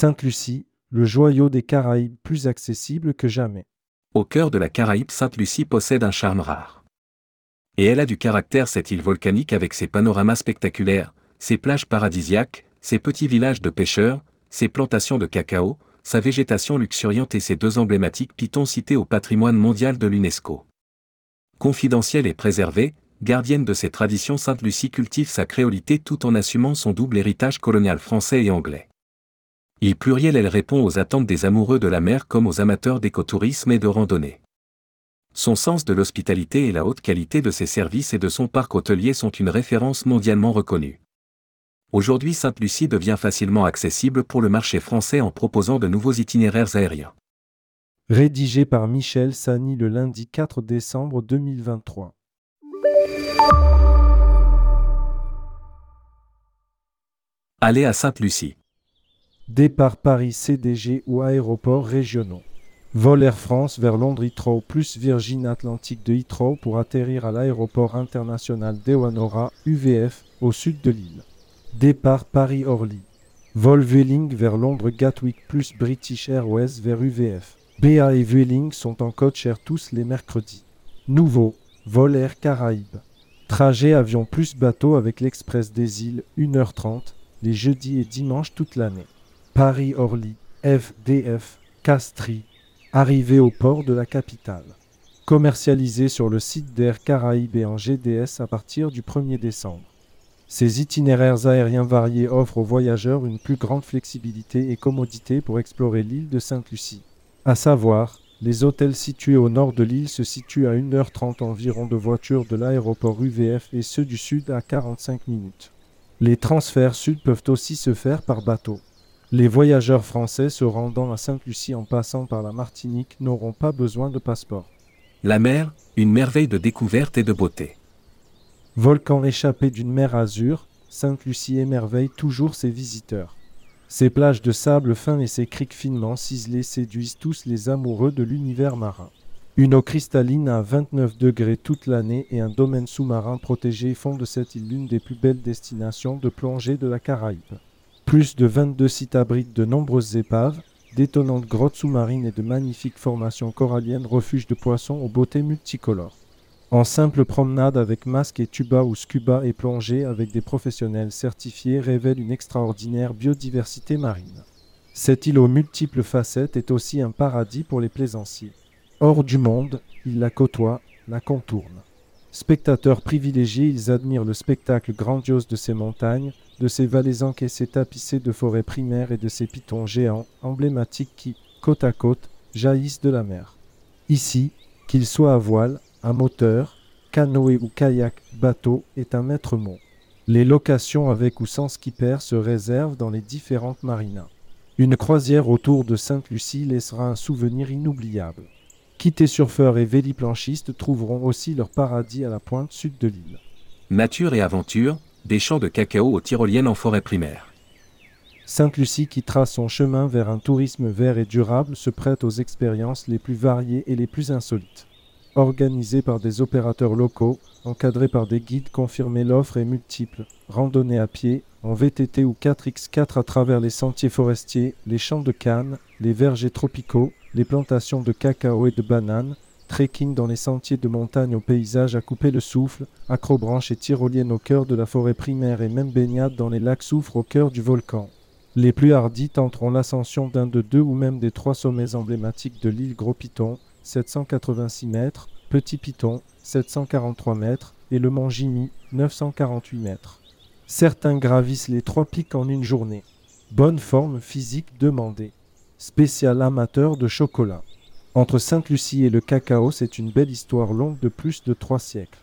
Sainte-Lucie, le joyau des Caraïbes plus accessible que jamais. Au cœur de la Caraïbe, Sainte-Lucie possède un charme rare. Et elle a du caractère cette île volcanique avec ses panoramas spectaculaires, ses plages paradisiaques, ses petits villages de pêcheurs, ses plantations de cacao, sa végétation luxuriante et ses deux emblématiques pitons cités au patrimoine mondial de l'UNESCO. Confidentielle et préservée, gardienne de ses traditions, Sainte-Lucie cultive sa créolité tout en assumant son double héritage colonial français et anglais. Il pluriel, elle répond aux attentes des amoureux de la mer comme aux amateurs d'écotourisme et de randonnée. Son sens de l'hospitalité et la haute qualité de ses services et de son parc hôtelier sont une référence mondialement reconnue. Aujourd'hui, Sainte-Lucie devient facilement accessible pour le marché français en proposant de nouveaux itinéraires aériens. Rédigé par Michel Sani le lundi 4 décembre 2023. Aller à Sainte-Lucie. Départ Paris CDG ou aéroports régionaux. Vol Air France vers Londres Heathrow plus Virgin Atlantic de Heathrow pour atterrir à l'aéroport international d'Ewanora UVF au sud de l'île. Départ Paris-Orly. Vol Vueling vers Londres Gatwick plus British Airways vers UVF. BA et Vueling sont en code cher tous les mercredis. Nouveau, Vol Air Caraïbes. Trajet avion plus bateau avec l'Express des îles 1h30 les jeudis et dimanches toute l'année. Paris-Orly, FDF, Castries, arrivé au port de la capitale. Commercialisé sur le site d'Air Caraïbes en GDS à partir du 1er décembre. Ces itinéraires aériens variés offrent aux voyageurs une plus grande flexibilité et commodité pour explorer l'île de Sainte-Lucie. À savoir, les hôtels situés au nord de l'île se situent à 1h30 environ de voiture de l'aéroport UVF et ceux du sud à 45 minutes. Les transferts sud peuvent aussi se faire par bateau. Les voyageurs français se rendant à Sainte-Lucie en passant par la Martinique n'auront pas besoin de passeport. La mer, une merveille de découverte et de beauté. Volcan échappé d'une mer azur, Sainte-Lucie émerveille toujours ses visiteurs. Ses plages de sable fin et ses criques finement ciselées séduisent tous les amoureux de l'univers marin. Une eau cristalline à 29 degrés toute l'année et un domaine sous-marin protégé font de cette île l'une des plus belles destinations de plongée de la Caraïbe. Plus de 22 sites abritent de nombreuses épaves, d'étonnantes grottes sous-marines et de magnifiques formations coralliennes refuges de poissons aux beautés multicolores. En simple promenade avec masque et tuba ou scuba et plongée avec des professionnels certifiés révèle une extraordinaire biodiversité marine. Cette île aux multiples facettes est aussi un paradis pour les plaisanciers. Hors du monde, ils la côtoient, la contournent. Spectateurs privilégiés, ils admirent le spectacle grandiose de ces montagnes, de ces vallées encaissées tapissées de forêts primaires et de ces pitons géants, emblématiques qui, côte à côte, jaillissent de la mer. Ici, qu'ils soient à voile, un moteur, canoë ou kayak, bateau est un maître mot. Les locations avec ou sans skipper se réservent dans les différentes marinas. Une croisière autour de Sainte-Lucie laissera un souvenir inoubliable. Quittés surfeurs et véliplanchistes trouveront aussi leur paradis à la pointe sud de l'île. Nature et aventure, des champs de cacao aux tyroliennes en forêt primaire. Sainte-Lucie qui trace son chemin vers un tourisme vert et durable se prête aux expériences les plus variées et les plus insolites organisé par des opérateurs locaux, encadré par des guides confirmés l'offre est multiple. Randonnée à pied, en VTT ou 4x4 à travers les sentiers forestiers, les champs de cannes, les vergers tropicaux, les plantations de cacao et de bananes, trekking dans les sentiers de montagne au paysage à couper le souffle, acrobranche et tyrolienne au cœur de la forêt primaire et même baignade dans les lacs soufre au cœur du volcan. Les plus hardis tenteront l'ascension d'un de deux ou même des trois sommets emblématiques de l'île Gros Piton, 786 mètres, Petit Piton, 743 mètres, et le mont Jimmy, 948 mètres. Certains gravissent les trois pics en une journée. Bonne forme physique demandée. Spécial amateur de chocolat. Entre Sainte-Lucie et le cacao, c'est une belle histoire longue de plus de trois siècles.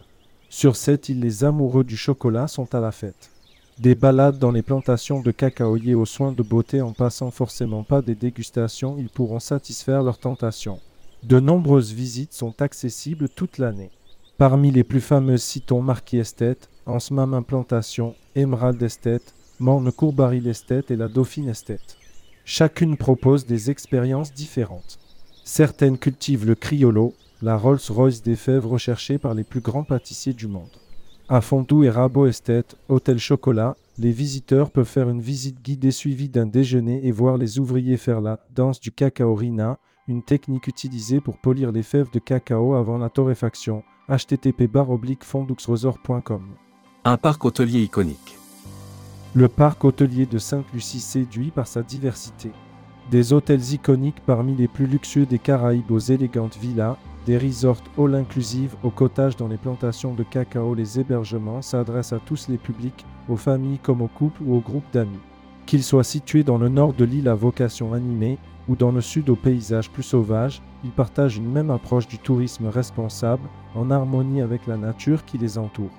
Sur cette île, les amoureux du chocolat sont à la fête. Des balades dans les plantations de cacaoyers aux soins de beauté en passant forcément pas des dégustations, ils pourront satisfaire leurs tentations. De nombreuses visites sont accessibles toute l'année. Parmi les plus fameuses citons Marquis Esthète, Ansmam Implantation, Emerald Esthète, Morne Courbaril Esthète et la Dauphine Esthète. Chacune propose des expériences différentes. Certaines cultivent le criollo, la Rolls-Royce des fèves recherchée par les plus grands pâtissiers du monde. À Fondou et Rabot Esthète, Hôtel Chocolat, les visiteurs peuvent faire une visite guidée suivie d'un déjeuner et voir les ouvriers faire la danse du cacao rina, une technique utilisée pour polir les fèves de cacao avant la torréfaction. http fonduxresort.com Un parc hôtelier iconique. Le parc hôtelier de Sainte-Lucie séduit par sa diversité. Des hôtels iconiques parmi les plus luxueux des Caraïbes aux élégantes villas, des resorts all inclusive aux cottages dans les plantations de cacao, les hébergements s'adressent à tous les publics, aux familles comme aux couples ou aux groupes d'amis. Qu'ils soient situés dans le nord de l'île à vocation animée ou dans le sud aux paysages plus sauvages, ils partagent une même approche du tourisme responsable en harmonie avec la nature qui les entoure.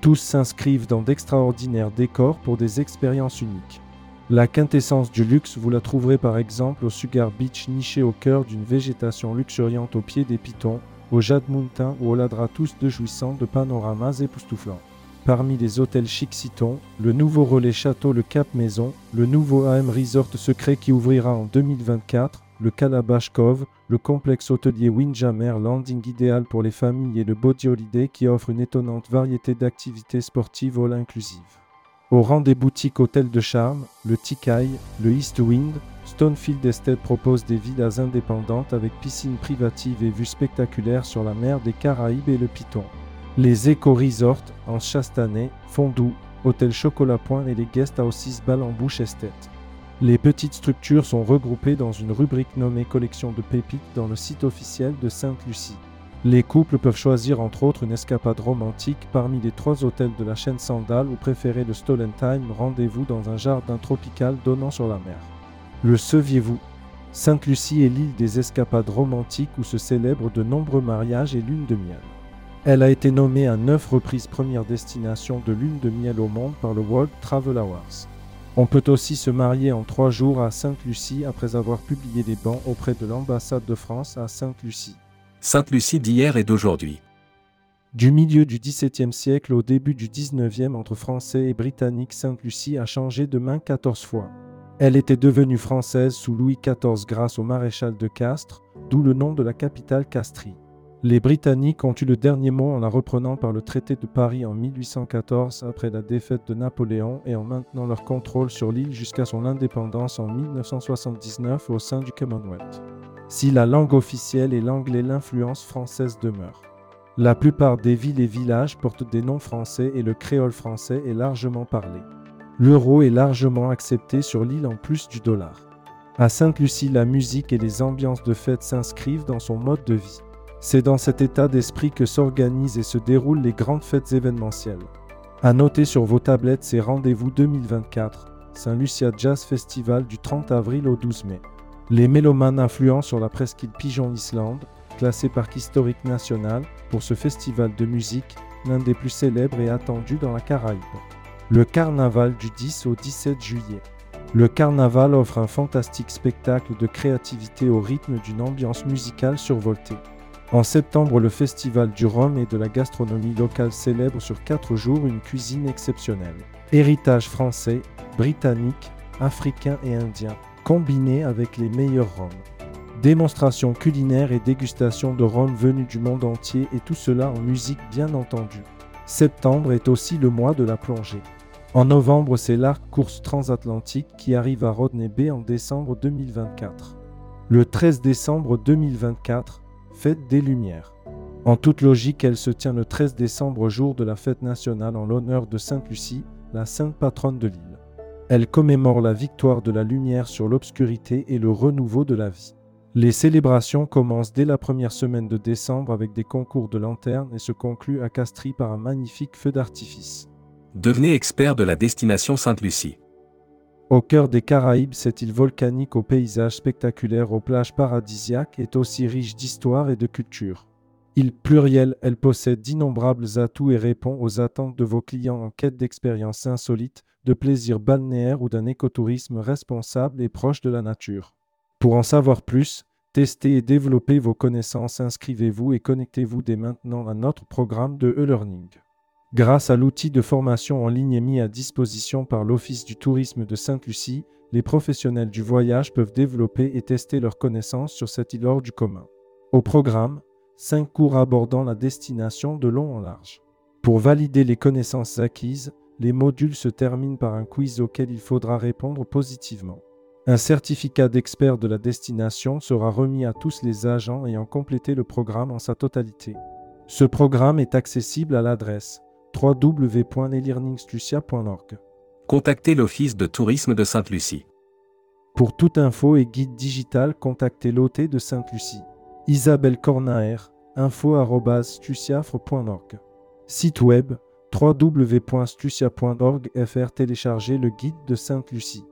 Tous s'inscrivent dans d'extraordinaires décors pour des expériences uniques. La quintessence du luxe, vous la trouverez par exemple au Sugar Beach niché au cœur d'une végétation luxuriante au pied des pitons, au Jade Mountain ou au Ladratus de jouissant de panoramas époustouflants. Parmi les hôtels chic citons, le nouveau relais château Le Cap Maison, le nouveau AM Resort secret qui ouvrira en 2024, le Calabash Cove, le complexe hôtelier Windjammer Landing idéal pour les familles et le Body Holiday qui offre une étonnante variété d'activités sportives all inclusives. Au rang des boutiques hôtels de charme, le Tikai, le East Wind, Stonefield Estate propose des villas indépendantes avec piscine privative et vues spectaculaires sur la mer des Caraïbes et le Piton. Les Eco Resorts en Chastanay, Fondou, Hôtel Chocolat Point et les Guest Houses Bouche Estate. Les petites structures sont regroupées dans une rubrique nommée Collection de pépites dans le site officiel de Sainte-Lucie. Les couples peuvent choisir entre autres une escapade romantique parmi les trois hôtels de la chaîne Sandal ou préférer le Stolen Time, rendez-vous dans un jardin tropical donnant sur la mer. Le saviez-vous Sainte-Lucie est l'île des escapades romantiques où se célèbrent de nombreux mariages et lunes de miel. Elle a été nommée à neuf reprises première destination de lune de miel au monde par le World Travel Awards. On peut aussi se marier en trois jours à Sainte-Lucie après avoir publié des bancs auprès de l'ambassade de France à Sainte-Lucie. Sainte-Lucie d'hier et d'aujourd'hui. Du milieu du XVIIe siècle au début du XIXe, entre Français et Britanniques, Sainte-Lucie a changé de main 14 fois. Elle était devenue française sous Louis XIV grâce au maréchal de Castres, d'où le nom de la capitale Castries. Les Britanniques ont eu le dernier mot en la reprenant par le traité de Paris en 1814 après la défaite de Napoléon et en maintenant leur contrôle sur l'île jusqu'à son indépendance en 1979 au sein du Commonwealth. Si la langue officielle est l'anglais, l'influence française demeure. La plupart des villes et villages portent des noms français et le créole français est largement parlé. L'euro est largement accepté sur l'île en plus du dollar. À Sainte-Lucie, la musique et les ambiances de fête s'inscrivent dans son mode de vie. C'est dans cet état d'esprit que s'organisent et se déroulent les grandes fêtes événementielles. À noter sur vos tablettes ces rendez-vous 2024, Saint-Lucia Jazz Festival du 30 avril au 12 mai. Les mélomanes influents sur la presqu'île Pigeon Island, classée parc historique national pour ce festival de musique, l'un des plus célèbres et attendus dans la Caraïbe. Le carnaval du 10 au 17 juillet. Le carnaval offre un fantastique spectacle de créativité au rythme d'une ambiance musicale survoltée. En septembre, le festival du rhum et de la gastronomie locale célèbre sur quatre jours une cuisine exceptionnelle. Héritage français, britannique, africain et indien combiné avec les meilleurs rhums. Démonstration culinaire et dégustation de rhum venus du monde entier et tout cela en musique bien entendu. Septembre est aussi le mois de la plongée. En novembre, c'est l'Arc Course Transatlantique qui arrive à Rodney Bay en décembre 2024. Le 13 décembre 2024, Fête des Lumières. En toute logique, elle se tient le 13 décembre, jour de la fête nationale en l'honneur de Sainte Lucie, la sainte patronne de l'île. Elle commémore la victoire de la lumière sur l'obscurité et le renouveau de la vie. Les célébrations commencent dès la première semaine de décembre avec des concours de lanternes et se concluent à Castries par un magnifique feu d'artifice. Devenez expert de la destination Sainte-Lucie. Au cœur des Caraïbes, cette île volcanique aux paysages spectaculaires aux plages paradisiaques est aussi riche d'histoire et de culture. Île plurielle, elle possède d'innombrables atouts et répond aux attentes de vos clients en quête d'expériences insolites, de plaisirs balnéaires ou d'un écotourisme responsable et proche de la nature. Pour en savoir plus, testez et développez vos connaissances, inscrivez-vous et connectez-vous dès maintenant à notre programme de e-learning. Grâce à l'outil de formation en ligne mis à disposition par l'Office du tourisme de Sainte-Lucie, les professionnels du voyage peuvent développer et tester leurs connaissances sur cette île hors du commun. Au programme, 5 cours abordant la destination de long en large. Pour valider les connaissances acquises, Les modules se terminent par un quiz auquel il faudra répondre positivement. Un certificat d'expert de la destination sera remis à tous les agents ayant complété le programme en sa totalité. Ce programme est accessible à l'adresse www.nelearningstucia.org. Contactez l'Office de tourisme de Sainte-Lucie. Pour toute info et guide digital, contactez l'OT de Sainte-Lucie. Isabelle Cornaer, info.stuciafre.org. Site web www.stucia.org fr téléchargez le guide de Sainte-Lucie.